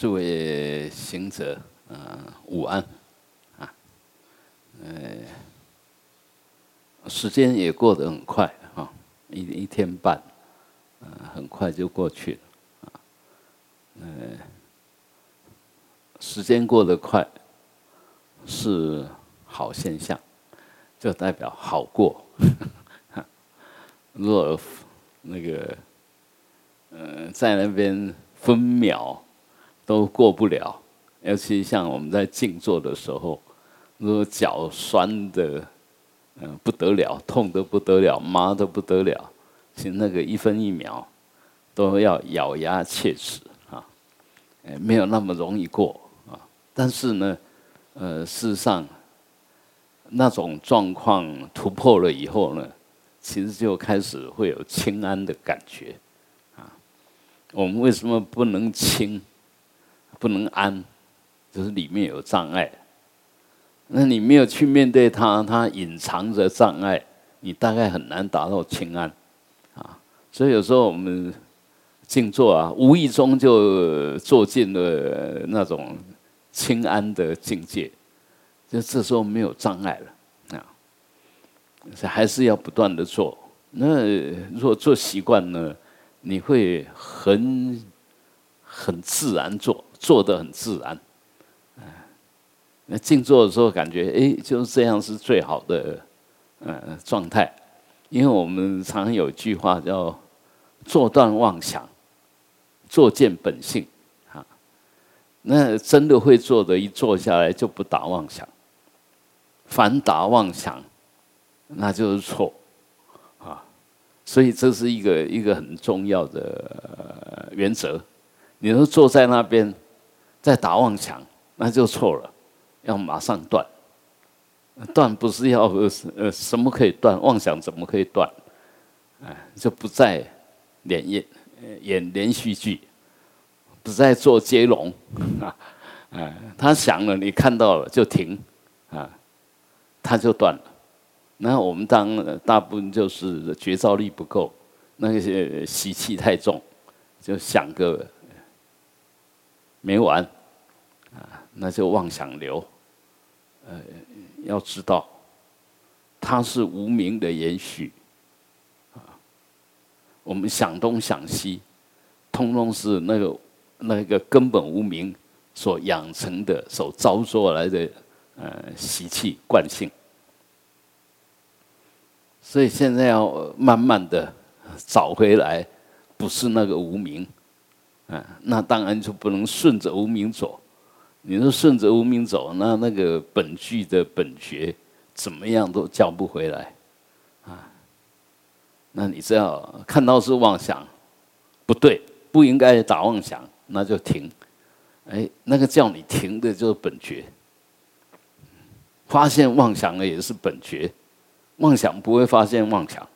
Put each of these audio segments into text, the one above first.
诸位行者，呃，午安，啊，呃，时间也过得很快啊，一一天半，呃，很快就过去了，啊，呃，时间过得快是好现象，就代表好过。若那个，呃，在那边。分秒都过不了，尤其像我们在静坐的时候，如果脚酸的，嗯，不得了，痛的不得了，麻的不得了，其实那个一分一秒都要咬牙切齿啊，哎，没有那么容易过啊。但是呢，呃，事实上，那种状况突破了以后呢，其实就开始会有清安的感觉啊。我们为什么不能清，不能安？就是里面有障碍。那你没有去面对它，它隐藏着障碍，你大概很难达到清安啊。所以有时候我们静坐啊，无意中就坐进了那种清安的境界，就这时候没有障碍了啊。还是要不断的做。那如果做习惯呢？你会很很自然做，做的很自然，那静坐的时候感觉，哎，就是这样是最好的，呃，状态。因为我们常有句话叫“坐断妄想，坐见本性”，啊，那真的会做的，一坐下来就不打妄想，凡打妄想，那就是错。啊所以这是一个一个很重要的呃原则。你说坐在那边在打妄想，那就错了，要马上断。断不是要呃什么可以断？妄想怎么可以断？哎，就不再演演演连续剧，不再做接龙啊！哎，他想了，你看到了就停啊，他就断了。那我们当大部分就是觉照力不够，那些习气太重，就想个没完啊，那就妄想流。呃，要知道，它是无名的延续啊。我们想东想西，通通是那个那个根本无名所养成的、所招作来的呃习气惯性。所以现在要慢慢的找回来，不是那个无名，啊，那当然就不能顺着无名走。你说顺着无名走，那那个本具的本觉怎么样都叫不回来，啊，那你只要看到是妄想，不对，不应该打妄想，那就停。哎，那个叫你停的就是本觉，发现妄想的也是本觉。妄想不会发现妄想，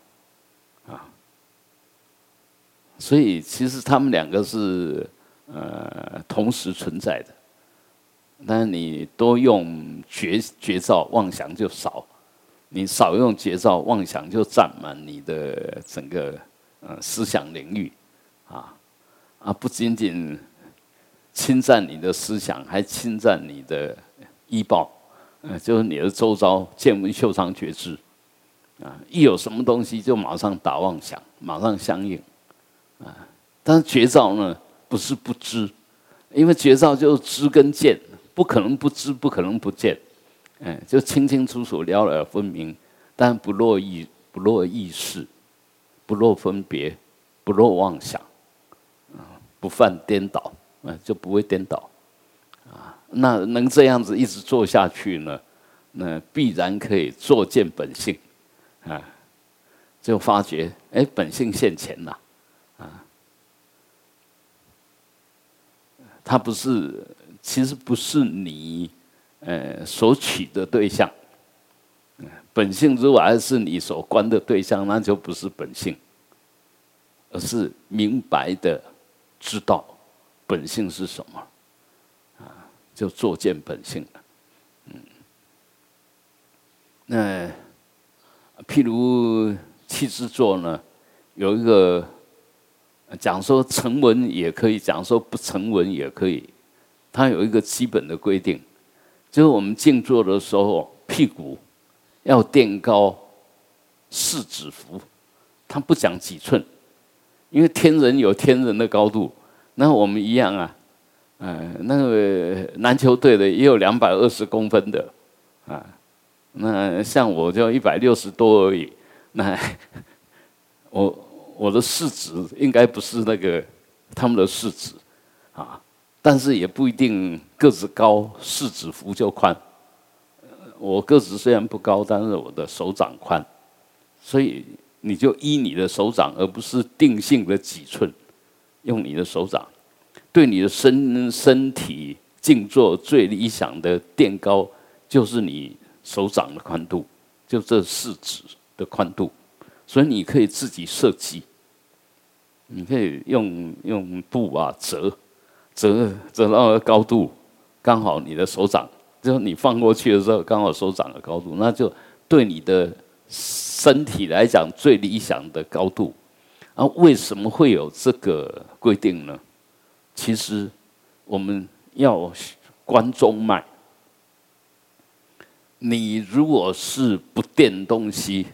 所以其实他们两个是呃同时存在的，但是你多用觉觉照，妄想就少；你少用觉照，妄想就占满你的整个呃思想领域，啊啊，不仅仅侵占你的思想，还侵占你的医报，呃，就是你的周遭见闻嗅尝觉知。啊，一有什么东西就马上打妄想，马上相应，啊！但是绝招呢，不是不知，因为绝招就是知跟见，不可能不知，不可能不见，嗯，就清清楚楚、了了分明，但不落意，不落意识，不落分别，不落妄想，啊，不犯颠倒，啊，就不会颠倒，啊，那能这样子一直做下去呢？那必然可以作见本性。啊，就发觉哎，本性现前了，他不是，其实不是你，呃，所取的对象，本性如果还是你所观的对象，那就不是本性，而是明白的知道本性是什么，啊，就作见本性了，嗯，那。譬如气质座呢，有一个讲说成文也可以，讲说不成文也可以。它有一个基本的规定，就是我们静坐的时候，屁股要垫高四指幅，它不讲几寸，因为天人有天人的高度，那我们一样啊，嗯，那个篮球队的也有两百二十公分的，啊，那像我就一百六十多而已，那我 我的四指应该不是那个他们的四指，啊，但是也不一定个子高四指幅就宽，我个子虽然不高，但是我的手掌宽，所以。你就依你的手掌，而不是定性的几寸，用你的手掌，对你的身身体静坐最理想的垫高，就是你手掌的宽度，就这四指的宽度，所以你可以自己设计，你可以用用布啊折，折折到高度，刚好你的手掌，就是你放过去的时候刚好手掌的高度，那就对你的。身体来讲最理想的高度，啊，为什么会有这个规定呢？其实我们要观中脉，你如果是不垫东西，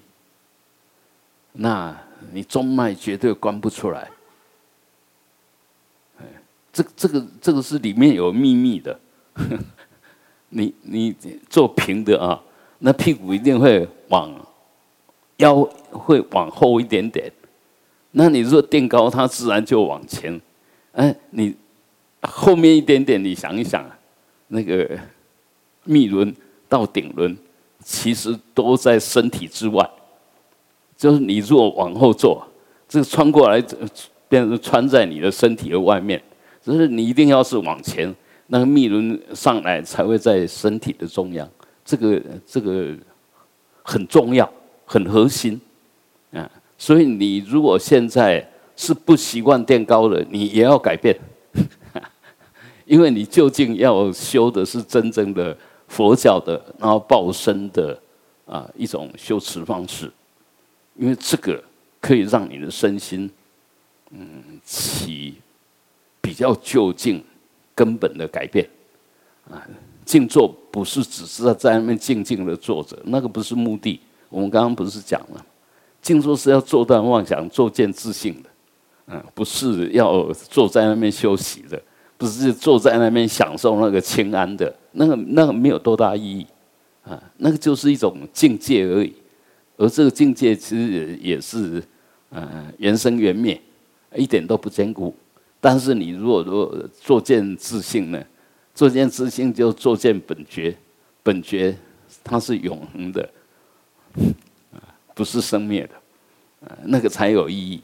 那你中脉绝对关不出来。这这个这个是里面有秘密的。你你做平的啊，那屁股一定会往。腰会往后一点点，那你如果垫高，它自然就往前。哎，你后面一点点，你想一想，那个密轮到顶轮，其实都在身体之外。就是你如果往后坐，这个穿过来，变成穿在你的身体的外面。就是你一定要是往前，那个密轮上来才会在身体的中央。这个这个很重要。很核心，啊，所以你如果现在是不习惯垫高的，你也要改变，因为你究竟要修的是真正的佛教的，然后报身的啊一种修持方式，因为这个可以让你的身心，嗯，起比较就近根本的改变，啊，静坐不是只是在在那边静静的坐着，那个不是目的。我们刚刚不是讲了，静坐是要坐断妄想、坐见自性的，嗯，不是要坐在那边休息的，不是坐在那边享受那个清安的，那个那个没有多大意义，啊，那个就是一种境界而已，而这个境界其实也也是，嗯，缘生缘灭，一点都不坚固。但是你如果说坐见自性呢，坐见自性就坐见本觉，本觉它是永恒的。不是生灭的，呃那个才有意义，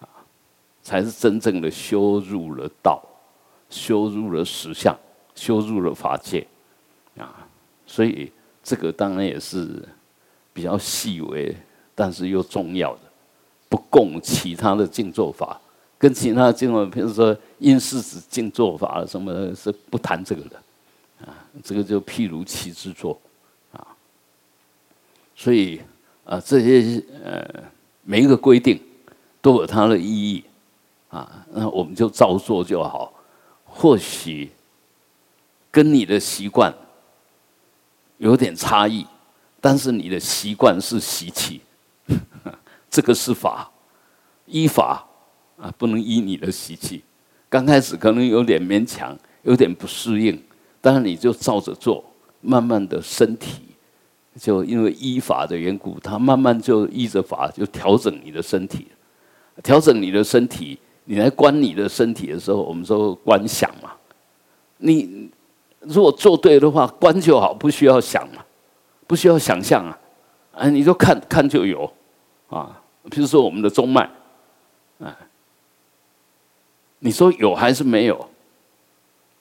啊，才是真正的修入了道，修入了实相，修入了法界，啊，所以这个当然也是比较细微，但是又重要的，不共其他的静坐法，跟其他的静坐，比如说因式子静坐法什么，是不谈这个的，啊，这个就譬如其之坐。所以啊，这些呃每一个规定都有它的意义啊，那我们就照做就好。或许跟你的习惯有点差异，但是你的习惯是习气，这个是法，依法啊，不能依你的习气。刚开始可能有点勉强，有点不适应，但是你就照着做，慢慢的身体。就因为依法的缘故，他慢慢就依着法就调整你的身体，调整你的身体，你来观你的身体的时候，我们说观想嘛。你如果做对的话，观就好，不需要想嘛，不需要想象啊，啊，你就看看就有啊。比如说我们的中脉，啊，你说有还是没有？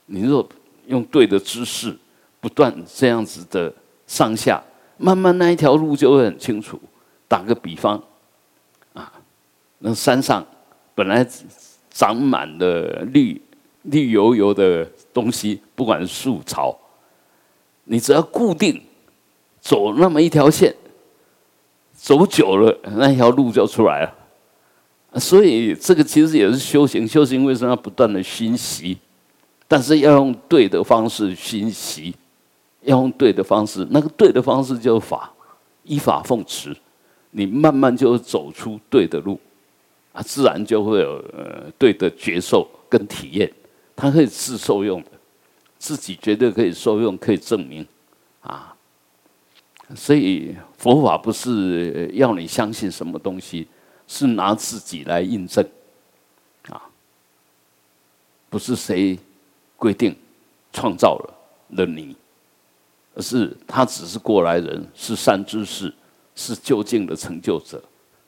你若用对的姿势，不断这样子的上下。慢慢那一条路就会很清楚。打个比方，啊，那山上本来长满了绿绿油油的东西，不管是树草，你只要固定走那么一条线，走久了那条路就出来了。所以这个其实也是修行，修行为什么要不断的熏习？但是要用对的方式熏习，要用对的方式，那个对的方式就是法，依法奉持，你慢慢就走出对的路，啊，自然就会有呃对的觉受跟体验，它可以自受用的，自己绝对可以受用，可以证明，所以佛法不是要你相信什么东西，是拿自己来印证，啊，不是谁。规定创造了了你，而是他只是过来人，是善知识，是究竟的成就者，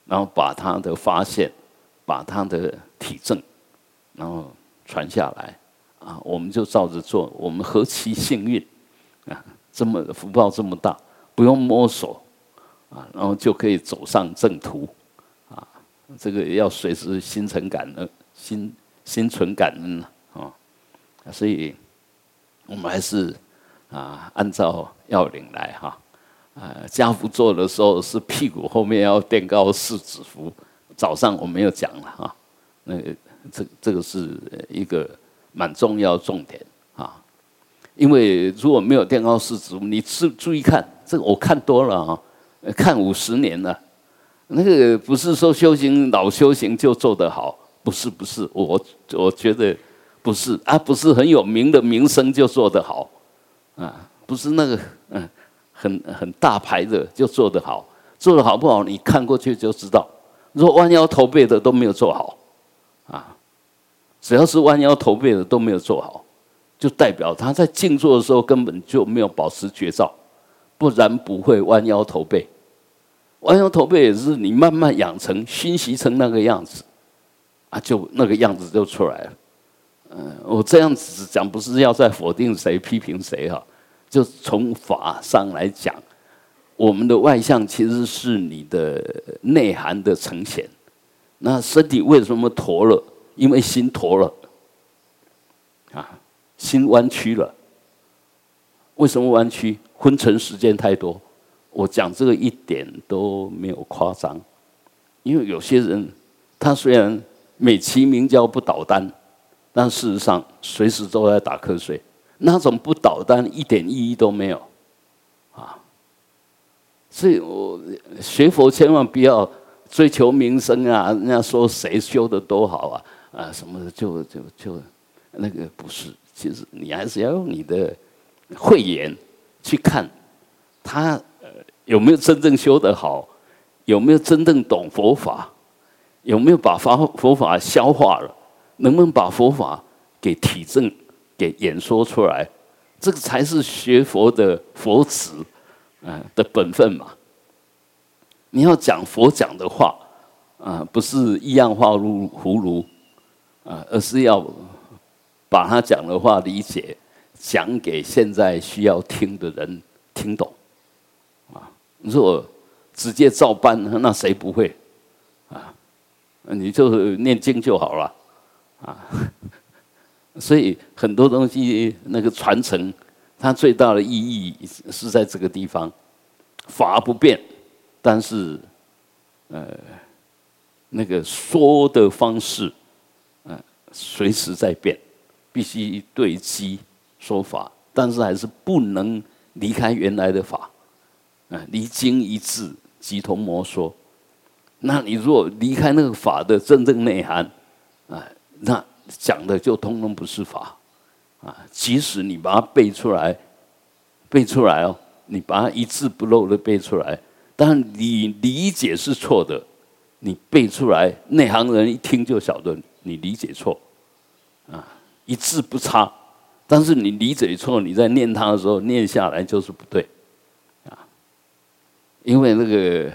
然后把他的发现，把他的体证，然后传下来啊，我们就照着做，我们何其幸运啊！这么福报这么大，不用摸索啊，然后就可以走上正途啊！这个要随时心存感恩，心心存感恩啊！所以，我们还是啊，按照要领来哈。啊，家福做的时候是屁股后面要垫高四指符。早上我没有讲了哈，那个这这个是一个蛮重要重点。因为如果没有电高四指符，你注注意看，这个我看多了啊，看五十年了。那个不是说修行老修行就做得好，不是不是，我我觉得。不是啊，不是很有名的名声就做得好，啊，不是那个嗯，很很大牌的就做得好，做得好不好，你看过去就知道。如果弯腰驼背的都没有做好，啊，只要是弯腰驼背的都没有做好，就代表他在静坐的时候根本就没有保持觉照，不然不会弯腰驼背。弯腰驼背也是你慢慢养成、熏习成那个样子，啊，就那个样子就出来了。嗯，我这样子讲不是要在否定谁、批评谁哈，就从法上来讲，我们的外相其实是你的内涵的呈现。那身体为什么驼了？因为心驼了，心弯曲了。为什么弯曲？昏沉时间太多。我讲这个一点都没有夸张，因为有些人他虽然美其名叫不倒单。但事实上，随时都在打瞌睡，那种不倒单一点意义都没有，啊！所以我学佛千万不要追求名声啊，人家说谁修的多好啊，啊什么的，就就就那个不是，其实你还是要用你的慧眼去看他有没有真正修得好，有没有真正懂佛法，有没有把佛佛法消化了。能不能把佛法给体证、给演说出来？这个才是学佛的佛子，啊的本分嘛。你要讲佛讲的话，啊，不是一样化入葫芦，啊，而是要把他讲的话理解，讲给现在需要听的人听懂。啊，如果直接照搬，那谁不会？啊，你就念经就好了。啊，所以很多东西那个传承，它最大的意义是在这个地方，法不变，但是，呃，那个说的方式，嗯，随时在变，必须对机说法，但是还是不能离开原来的法，啊，离经一致，即同魔说。那你如果离开那个法的真正内涵，啊。那讲的就通通不是法，啊！即使你把它背出来，背出来哦，你把它一字不漏的背出来，但你理解是错的，你背出来，内行人一听就晓得你理解错，啊，一字不差，但是你理解错，你在念它的时候念下来就是不对，啊，因为那个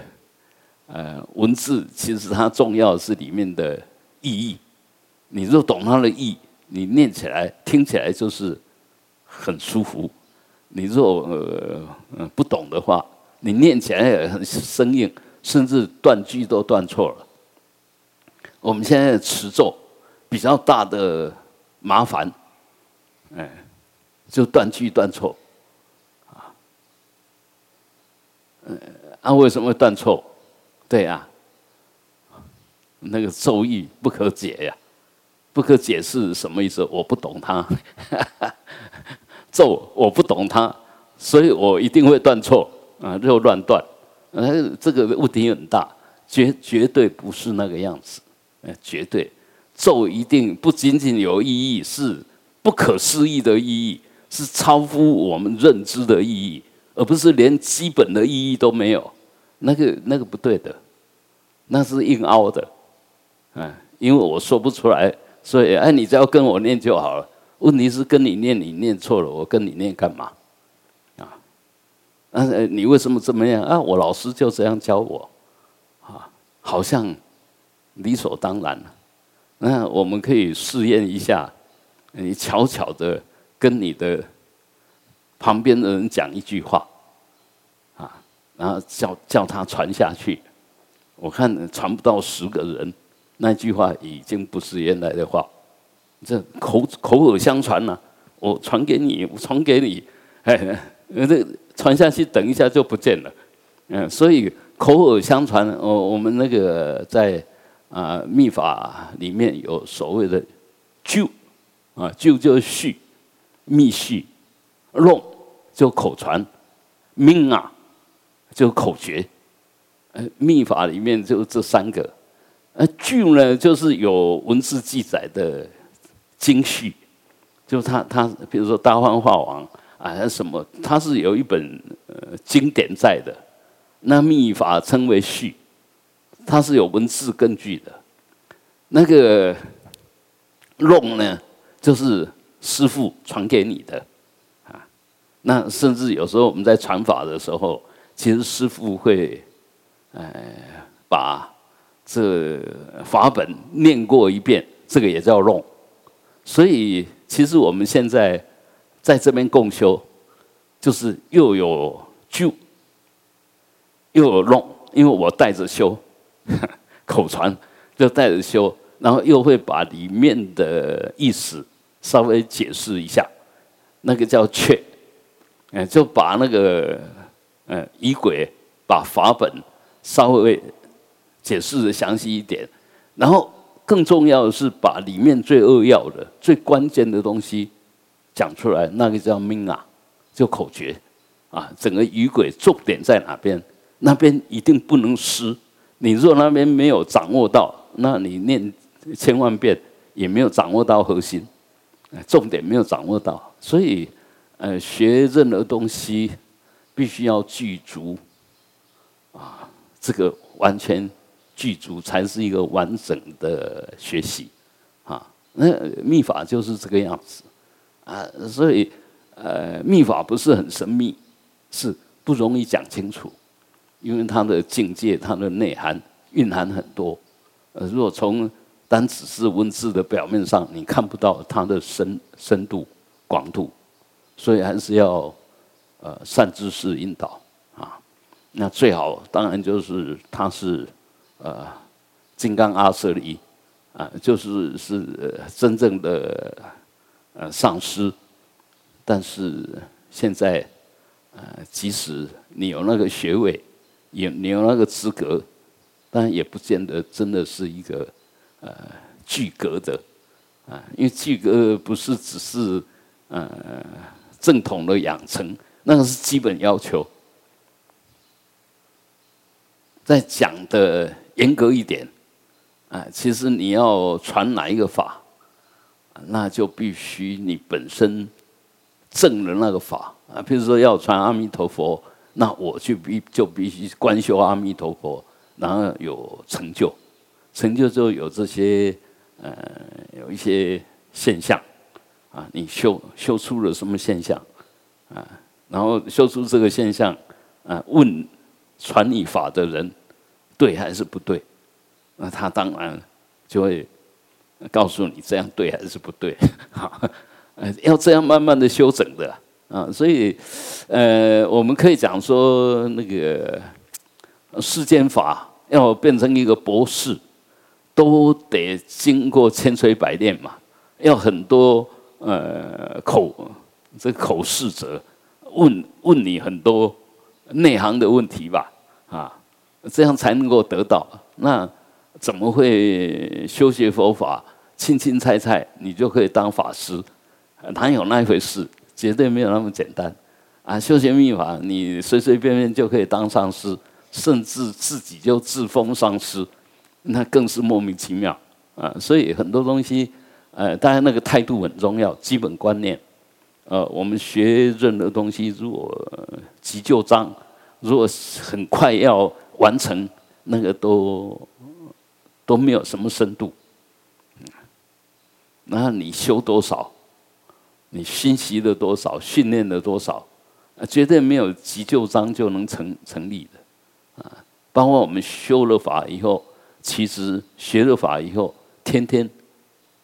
呃文字其实它重要是里面的意义。你若懂它的意，你念起来、听起来就是很舒服；你若呃不懂的话，你念起来也很生硬，甚至断句都断错了。我们现在的持咒比较大的麻烦，哎，就断句断错啊。嗯，啊，为什么会断错？对啊，那个咒语不可解呀。不可解释什么意思？我不懂它。咒我不懂它，所以我一定会断错啊，就乱断。呃，这个问题很大，绝绝对不是那个样子。呃，绝对咒一定不仅仅有意义，是不可思议的意义，是超乎我们认知的意义，而不是连基本的意义都没有。那个那个不对的，那是硬凹的。嗯，因为我说不出来，所以哎，你只要跟我念就好了。问题是跟你念，你念错了，我跟你念干嘛？啊？那你为什么这么样啊？我老师就这样教我，啊，好像理所当然。那我们可以试验一下，你悄悄的跟你的旁边的人讲一句话，啊，然后叫叫他传下去。我看传不到十个人。那句话已经不是原来的话，这口口耳相传呐，我传给你，我传给你，哎，这传下去，等一下就不见了，嗯，所以口耳相传，我我们那个在啊秘法里面有所谓的就啊就就是续密续弄就口传命啊就口诀，呃秘法里面就这三个。呃，句呢，就是有文字记载的经序，就他他，比如说《大幻化王》啊，什么，他是有一本呃经典在的，那秘法称为序，它是有文字根据的。那个弄呢，就是师傅传给你的啊。那甚至有时候我们在传法的时候，其实师傅会，呃，把。这法本念过一遍，这个也叫弄。所以其实我们现在在这边共修，就是又有就，又有弄，因为我带着修，口传就带着修，然后又会把里面的意思稍微解释一下，那个叫确，嗯，就把那个嗯仪轨把法本稍微。解释的详细一点，然后更重要的是把里面最扼要的、最关键的东西讲出来，那个叫命啊，就口诀啊，整个语轨重点在哪边？那边一定不能失。你若那边没有掌握到，那你念千万遍也没有掌握到核心，重点没有掌握到。所以，呃，学任何东西必须要具足啊，这个完全。具足才是一个完整的学习，啊，那秘法就是这个样子，啊，所以呃，秘法不是很神秘，是不容易讲清楚，因为它的境界、它的内涵蕴含很多，呃，如果从单只是文字的表面上，你看不到它的深深度、广度，所以还是要呃善知识引导啊，那最好当然就是它是。呃，金刚阿舍离，啊，就是是真正的呃上师，但是现在，呃，即使你有那个学位，也你有那个资格，但也不见得真的是一个呃具格的，啊，因为具格不是只是呃正统的养成，那个是基本要求，在讲的。严格一点，啊，其实你要传哪一个法，那就必须你本身正的那个法啊。比如说要传阿弥陀佛，那我就必就必须观修阿弥陀佛，然后有成就，成就之后有这些呃有一些现象啊，你修修出了什么现象啊？然后修出这个现象啊，问传你法的人。对还是不对？那他当然就会告诉你这样对还是不对。好，呃，要这样慢慢的修整的啊。所以，呃，我们可以讲说，那个世间法要变成一个博士，都得经过千锤百炼嘛。要很多呃口这口试者问问你很多内行的问题吧，啊。这样才能够得到。那怎么会修学佛法轻轻猜猜，你就可以当法师，哪有那一回事？绝对没有那么简单啊！修行秘法，你随随便便就可以当上师，甚至自己就自封上师，那更是莫名其妙啊！所以很多东西，呃，当然那个态度很重要，基本观念。呃，我们学任何东西，如果急就章，如果很快要完成，那个都都没有什么深度。那你修多少？你熏习了多少？训练了多少？绝对没有急救章就能成成立的，啊！包括我们修了法以后，其实学了法以后，天天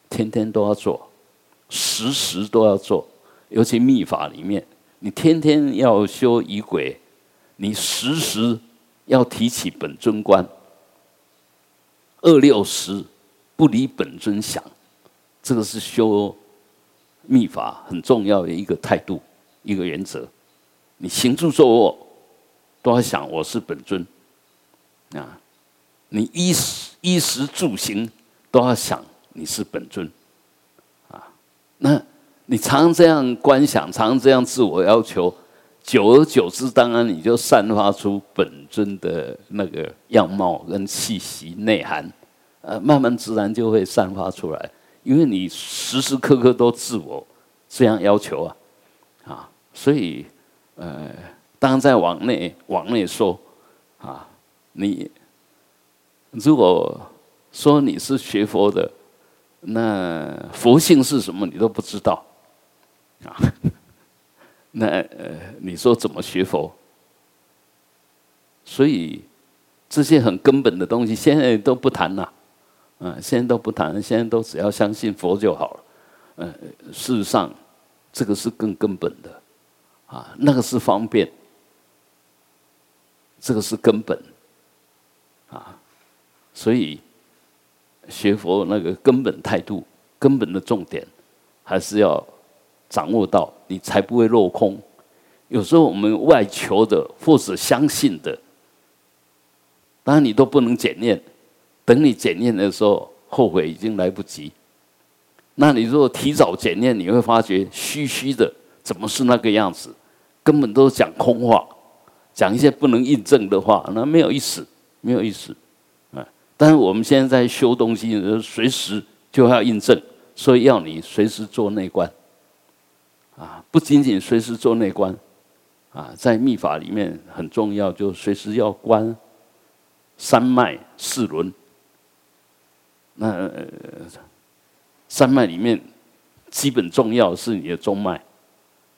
天天都要做，时时都要做。尤其密法里面，你天天要修仪轨，你时时要提起本尊观，二六十不离本尊想，这个是修。秘法很重要的一个态度，一个原则。你行住坐卧都要想我是本尊啊！你衣食衣食住行都要想你是本尊啊！那你常这样观想，常这样自我要求，久而久之，当然你就散发出本尊的那个样貌跟气息内涵，呃，慢慢自然就会散发出来。因为你时时刻刻都自我这样要求啊，啊，所以呃，当在往内往内说啊，你如果说你是学佛的，那佛性是什么你都不知道啊，那呃，你说怎么学佛？所以这些很根本的东西，现在都不谈了。嗯，现在都不谈，现在都只要相信佛就好了。嗯，事实上，这个是更根本的，啊，那个是方便，这个是根本，啊，所以学佛那个根本态度、根本的重点，还是要掌握到，你才不会落空。有时候我们外求的或者相信的，当然你都不能检验。等你检验的时候，后悔已经来不及。那你如果提早检验，你会发觉虚虚的，怎么是那个样子？根本都是讲空话，讲一些不能印证的话，那没有意思，没有意思。啊！但是我们现在在修东西，随时就要印证，所以要你随时做内观。啊，不仅仅随时做内观，啊，在密法里面很重要，就随时要观三脉四轮。那山脉里面，基本重要是你的中脉，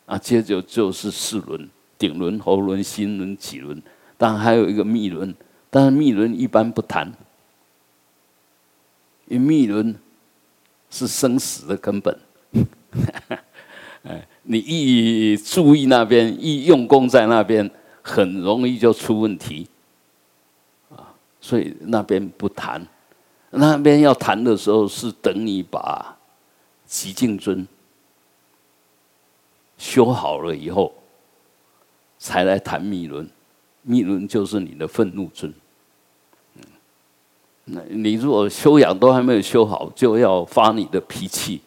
啊，接着就是四轮：顶轮、喉轮、心轮、脐轮，当然还有一个密轮。但是密轮一般不谈，因为密轮是生死的根本。哎，你一注意那边，一用功在那边，很容易就出问题。啊，所以那边不谈。那边要谈的时候，是等你把极静尊修好了以后，才来谈密轮。密轮就是你的愤怒尊。那你如果修养都还没有修好，就要发你的脾气，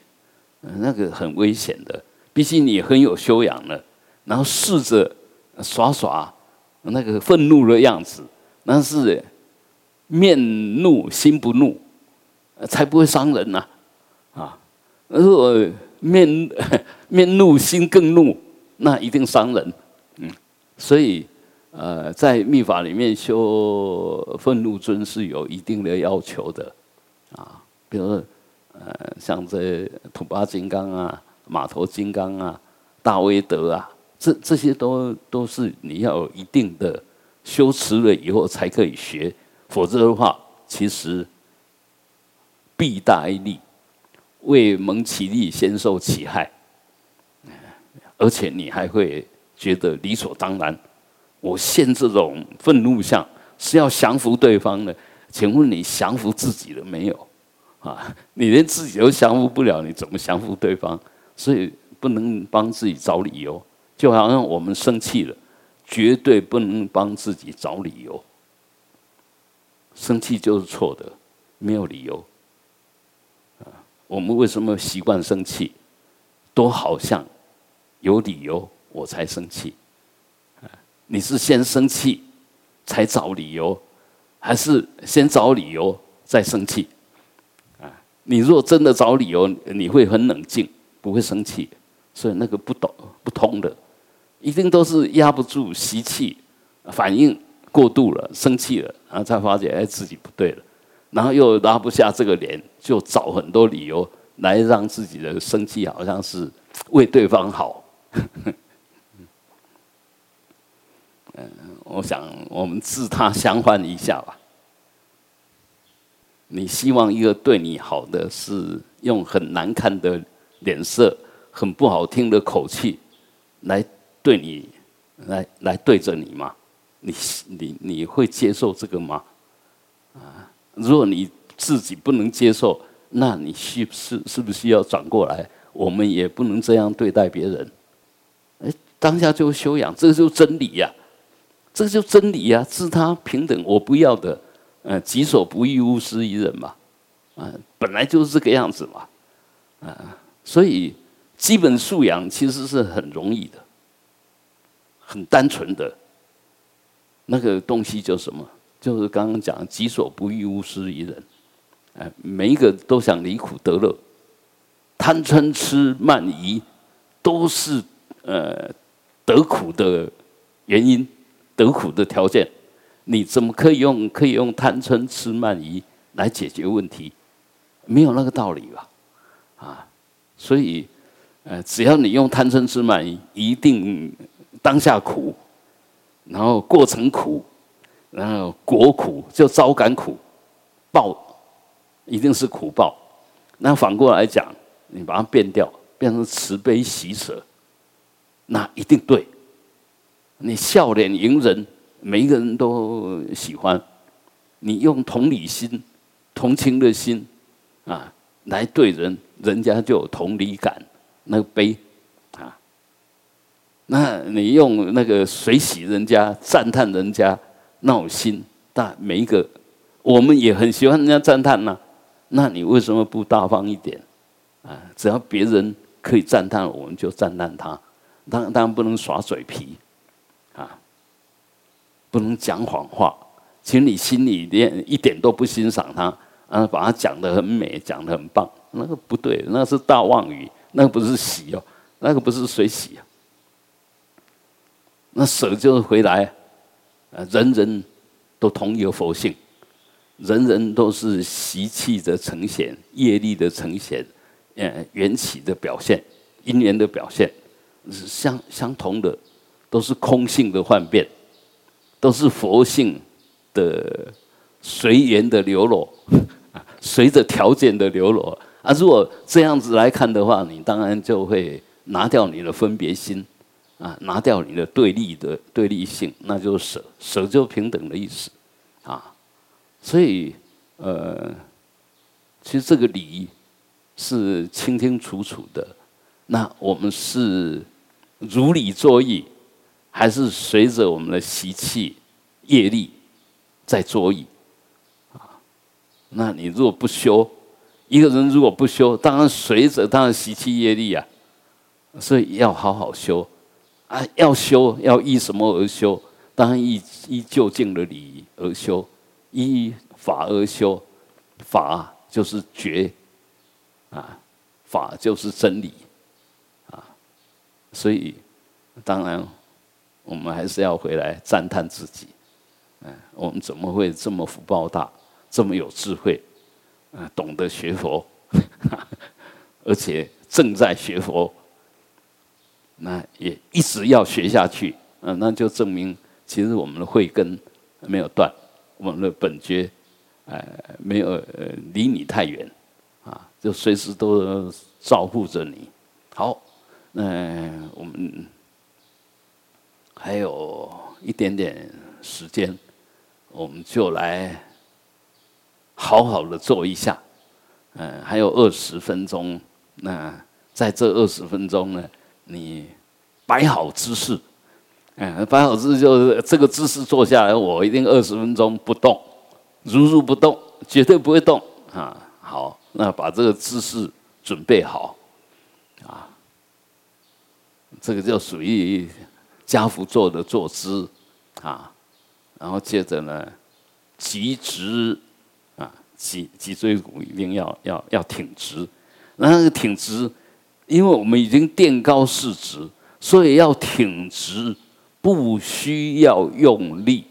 那个很危险的。毕竟你很有修养了，然后试着耍耍那个愤怒的样子，那是。面怒心不怒，才不会伤人呐！啊，如果面 面怒心更怒，那一定伤人。嗯，所以呃，在密法里面修愤怒尊是有一定的要求的啊。比如说呃，像这土巴金刚啊、马头金刚啊、大威德啊，这这些都都是你要有一定的修持了以后才可以学。否则的话，其实弊大于利，未蒙其利先受其害，而且你还会觉得理所当然。我现这种愤怒相是要降服对方的，请问你降服自己了没有？啊，你连自己都降服不了，你怎么降服对方？所以不能帮自己找理由，就好像我们生气了，绝对不能帮自己找理由。生气就是错的，没有理由。啊，我们为什么习惯生气？都好像有理由我才生气。啊你是先生气才找理由，还是先找理由再生气？啊，你若真的找理由，你会很冷静，不会生气。所以那个不懂不通的，一定都是压不住习气，反应过度了，生气了，然后才发觉哎自己不对了，然后又拉不下这个脸，就找很多理由来让自己的生气好像是为对方好。嗯，我想我们自他相换一下吧。你希望一个对你好的是用很难看的脸色、很不好听的口气来对你，来来对着你吗？你你你会接受这个吗？啊，如果你自己不能接受，那你需是是不是要转过来？我们也不能这样对待别人。哎，当下就修养，这就真理呀。这就真理呀，自他平等，我不要的，呃，己所不欲，勿施于人嘛，啊，本来就是这个样子嘛，啊，所以基本素养其实是很容易的，很单纯的，那个东西就什么，就是刚刚讲己所不欲，勿施于人，哎，每一个都想离苦得乐，贪嗔痴慢疑，都是呃得苦的原因。得苦的条件，你怎么可以用可以用贪嗔痴慢疑来解决问题？没有那个道理吧？啊，所以，呃，只要你用贪嗔痴慢疑，一定当下苦，然后过程苦，然后果苦就招感苦，报一定是苦报。那反过来讲，你把它变掉，变成慈悲喜舍，那一定对。你笑脸迎人，每一个人都喜欢。你用同理心、同情的心啊来对人，人家就有同理感，那个悲。那你用那个随喜人家、赞叹人家那种心，但每一个我们也很喜欢人家赞叹呐。那你为什么不大方一点啊？只要别人可以赞叹，我们就赞叹他。当，当然不能耍嘴皮。啊不能讲谎话，请你心里连一点都不欣赏他，啊，把他讲得很美，讲得很棒，那个不对，那是大妄语，那个不是喜哦，那个不是水喜啊。那舍就是回来，啊，人人都同有佛性，人人都是习气的呈现，业力的呈现，呃，缘起的表现，因缘的表现，是相相同的，都是空性的幻变。都是佛性的随缘的流露，随着条件的流落啊！如果这样子来看的话，你当然就会拿掉你的分别心啊，拿掉你的对立的对立性，那就是舍，舍就平等的意思啊。所以呃，其实这个理是清清楚楚的。那我们是如理作意。还是随着我们的习气、业力在作意啊。那你如果不修，一个人如果不修，当然随着他的习气业力啊。所以要好好修啊，要修要依什么而修？当然依依就近的理而修，依法而修。法就是觉啊，法就是真理啊。所以当然。我们还是要回来赞叹自己，嗯，我们怎么会这么福报大，这么有智慧，啊，懂得学佛，而且正在学佛，那也一直要学下去，嗯，那就证明其实我们的慧根没有断，我们的本觉，呃，没有离你太远，啊，就随时都照顾着你。好，那我们。还有一点点时间，我们就来好好的做一下。嗯，还有二十分钟，那在这二十分钟呢，你摆好姿势。嗯，摆好姿势就是这个姿势坐下来，我一定二十分钟不动，如如不动，绝对不会动啊。好，那把这个姿势准备好，啊，这个就属于家福坐的坐姿，啊，然后接着呢，脊直，啊，脊脊椎骨一定要要要挺直，那个挺直，因为我们已经垫高四直，所以要挺直，不需要用力。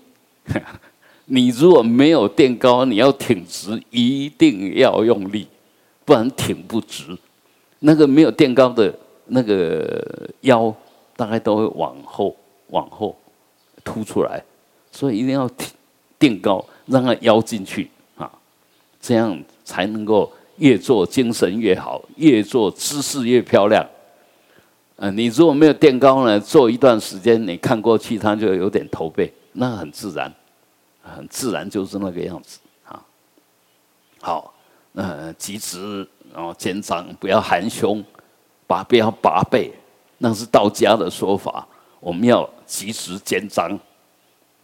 你如果没有垫高，你要挺直，一定要用力，不然挺不直。那个没有垫高的那个腰，大概都会往后、往后凸出来，所以一定要挺垫高，让它腰进去啊，这样才能够越做精神越好，越做姿势越漂亮。嗯，你如果没有垫高呢，做一段时间，你看过去它就有点驼背，那很自然。很自然就是那个样子啊。好，呃，脊直，然后肩张，不要含胸，拔不要拔背，那是道家的说法。我们要脊直肩张，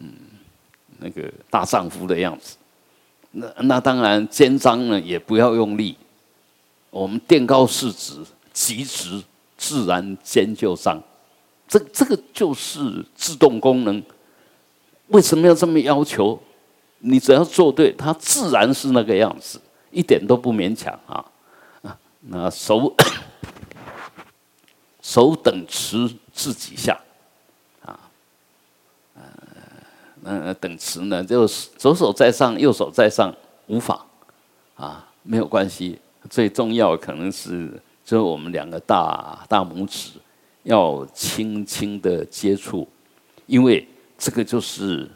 嗯，那个大丈夫的样子。那那当然肩张呢，也不要用力。我们垫高四直，脊直，自然肩就张。这这个就是自动功能。为什么要这么要求？你只要做对，它自然是那个样子，一点都不勉强啊！啊，那手 手等持自己下，啊，呃，嗯等持呢，就是左手在上，右手在上，无法啊，没有关系。最重要可能是，就是我们两个大大拇指要轻轻的接触，因为。这个就是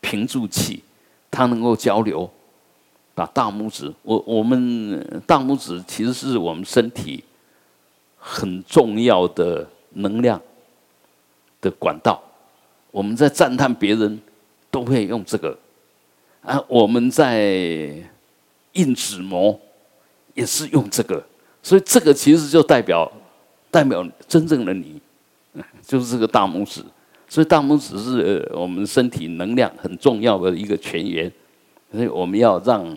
平住气，它能够交流，把大拇指，我我们大拇指其实是我们身体很重要的能量的管道。我们在赞叹别人，都会用这个啊；我们在印纸模，也是用这个。所以这个其实就代表代表真正的你，就是这个大拇指。所以大拇指是我们身体能量很重要的一个泉源，所以我们要让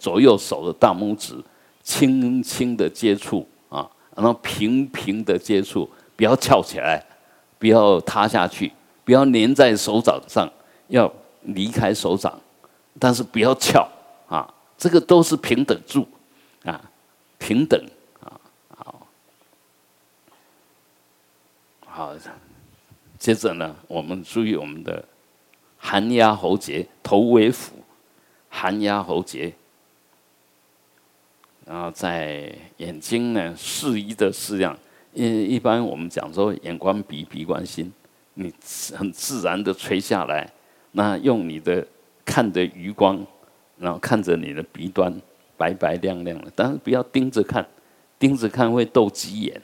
左右手的大拇指轻轻的接触啊，然后平平的接触，不要翘起来，不要塌下去，不要粘在手掌上，要离开手掌，但是不要翘啊，这个都是平等住啊，平等啊，好，好。接着呢，我们注意我们的寒压喉结，头为府，寒压喉结，然后在眼睛呢适宜的适量，一一般我们讲说眼观鼻，鼻观心，你很自然的垂下来，那用你的看的余光，然后看着你的鼻端白白亮亮的，但是不要盯着看，盯着看会斗鸡眼，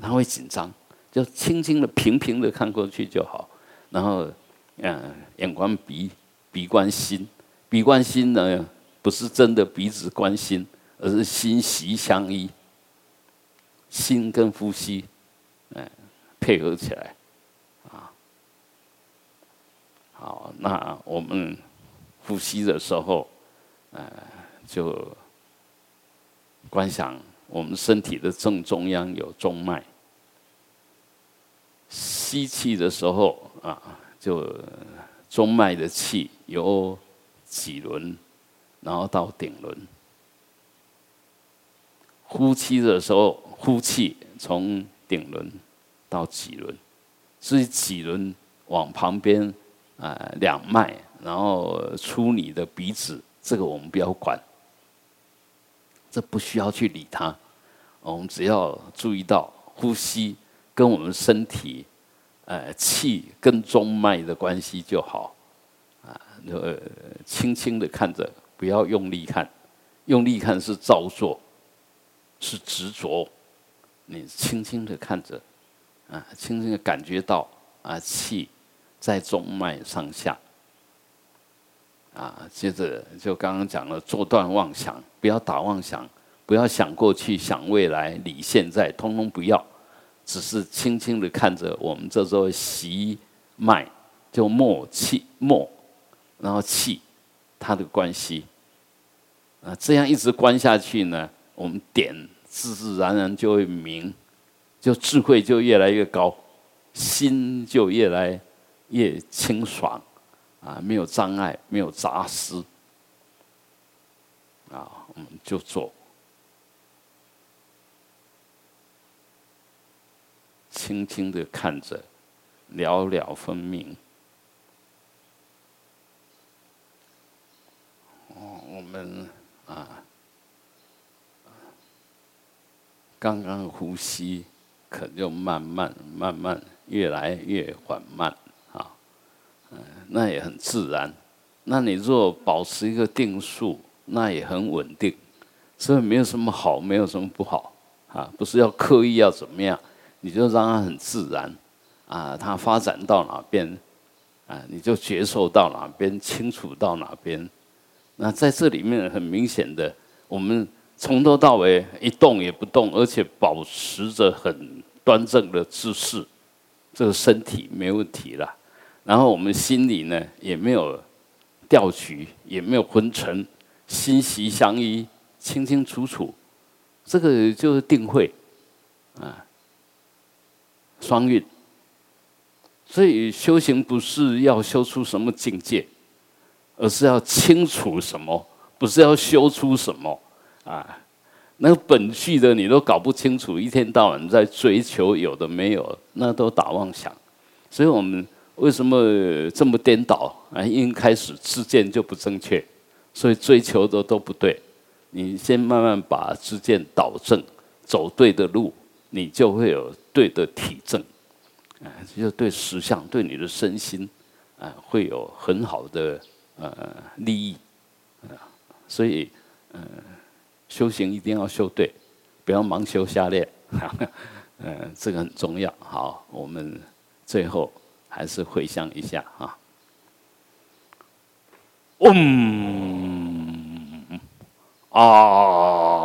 它会紧张。就轻轻的、平平的看过去就好，然后，嗯，眼观鼻，鼻观心，鼻观心呢，不是真的鼻子观心，而是心息相依，心跟呼吸，嗯，配合起来，啊，好，那我们呼吸的时候，呃，就观想我们身体的正中央有中脉。吸气的时候啊，就中脉的气由脊轮，然后到顶轮；呼气的时候，呼气从顶轮到脊轮，所以脊轮往旁边啊两脉，然后出你的鼻子，这个我们不要管，这不需要去理它，我们只要注意到呼吸。跟我们身体，呃，气跟中脉的关系就好，啊，呃，轻轻的看着，不要用力看，用力看是造作，是执着。你轻轻的看着，啊，轻轻的感觉到啊，气在中脉上下，啊，接着就刚刚讲了，做断妄想，不要打妄想，不要想过去、想未来、理现在，通通不要。只是轻轻的看着我们这座习脉，就默气默，然后气，它的关系，啊，这样一直关下去呢，我们点自自然然就会明，就智慧就越来越高，心就越来越清爽，啊，没有障碍，没有杂思，啊，我们就做，轻轻的看着，寥寥分明。哦，我们啊。刚刚呼吸，可就慢慢慢慢越来越缓慢，嗯，那也很自然。那你若保持一个定数，那也很稳定，所以没有什么好，没有什么不好啊，不是要刻意要怎么样，你就让它很自然啊，它发展到哪边啊，你就接受到哪边，清楚到哪边。那在这里面很明显的，我们。从头到尾一动也不动，而且保持着很端正的姿势，这个身体没问题了。然后我们心里呢也没有调取，也没有昏沉，心息相依，清清楚楚。这个就是定慧啊，双运。所以修行不是要修出什么境界，而是要清楚什么，不是要修出什么。啊，那个本具的你都搞不清楚，一天到晚在追求有的没有，那都打妄想。所以我们为什么这么颠倒啊？一开始自见就不正确，所以追求的都不对。你先慢慢把自见导正，走对的路，你就会有对的体证，啊，就对实相，对你的身心，啊，会有很好的呃利益，啊，所以嗯。修行一定要修对，不要盲修瞎练，嗯，这个很重要。好，我们最后还是回想一下啊。嗡啊。